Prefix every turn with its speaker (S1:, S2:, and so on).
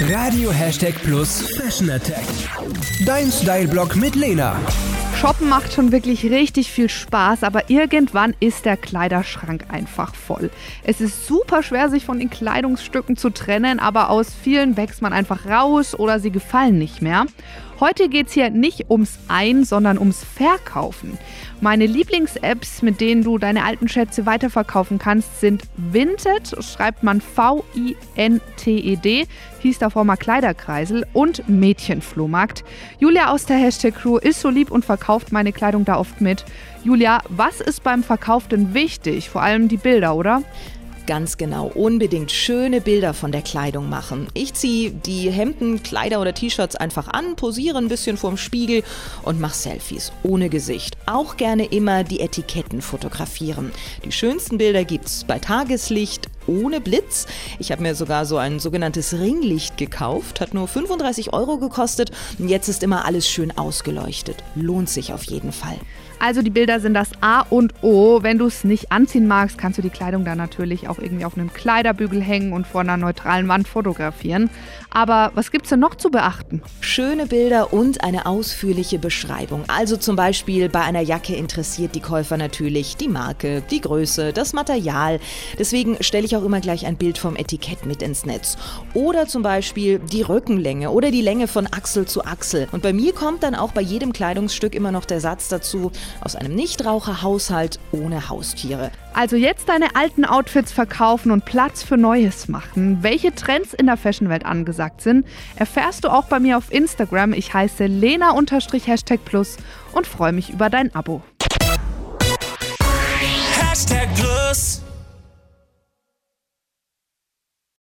S1: Radio Hashtag Plus Fashion Attack. Dein Style-Blog mit Lena.
S2: Shoppen macht schon wirklich richtig viel Spaß, aber irgendwann ist der Kleiderschrank einfach voll. Es ist super schwer, sich von den Kleidungsstücken zu trennen, aber aus vielen wächst man einfach raus oder sie gefallen nicht mehr. Heute geht es hier nicht ums Ein, sondern ums Verkaufen. Meine Lieblings-Apps, mit denen du deine alten Schätze weiterverkaufen kannst, sind Vinted, schreibt man V-I-N-T-E-D, hieß davor mal Kleiderkreisel und Mädchenflohmarkt. Julia aus der Hashtag Crew ist so lieb und verkauft meine Kleidung da oft mit. Julia, was ist beim Verkauf denn wichtig? Vor allem die Bilder, oder?
S3: Ganz genau. Unbedingt schöne Bilder von der Kleidung machen. Ich ziehe die Hemden, Kleider oder T-Shirts einfach an, posiere ein bisschen vorm Spiegel und mache Selfies ohne Gesicht. Auch gerne immer die Etiketten fotografieren. Die schönsten Bilder gibt's bei Tageslicht, ohne Blitz. Ich habe mir sogar so ein sogenanntes Ringlicht gekauft, hat nur 35 Euro gekostet und jetzt ist immer alles schön ausgeleuchtet. Lohnt sich auf jeden Fall.
S2: Also die Bilder sind das A und O. Wenn du es nicht anziehen magst, kannst du die Kleidung dann natürlich auch irgendwie auf einem Kleiderbügel hängen und vor einer neutralen Wand fotografieren. Aber was gibt es denn noch zu beachten?
S3: Schöne Bilder und eine ausführliche Beschreibung. Also zum Beispiel bei einer Jacke interessiert die Käufer natürlich die Marke, die Größe, das Material. Deswegen stelle ich auch immer gleich ein Bild vom Etikett mit ins Netz. Oder zum Beispiel die Rückenlänge oder die Länge von Achsel zu Achsel. Und bei mir kommt dann auch bei jedem Kleidungsstück immer noch der Satz dazu, aus einem Nichtraucherhaushalt ohne Haustiere.
S2: Also jetzt deine alten Outfits verkaufen und Platz für Neues machen. Welche Trends in der Fashionwelt angesagt sind, erfährst du auch bei mir auf Instagram. Ich heiße Lena-Hashtag Plus und freue mich über dein Abo.
S1: Hashtag Plus.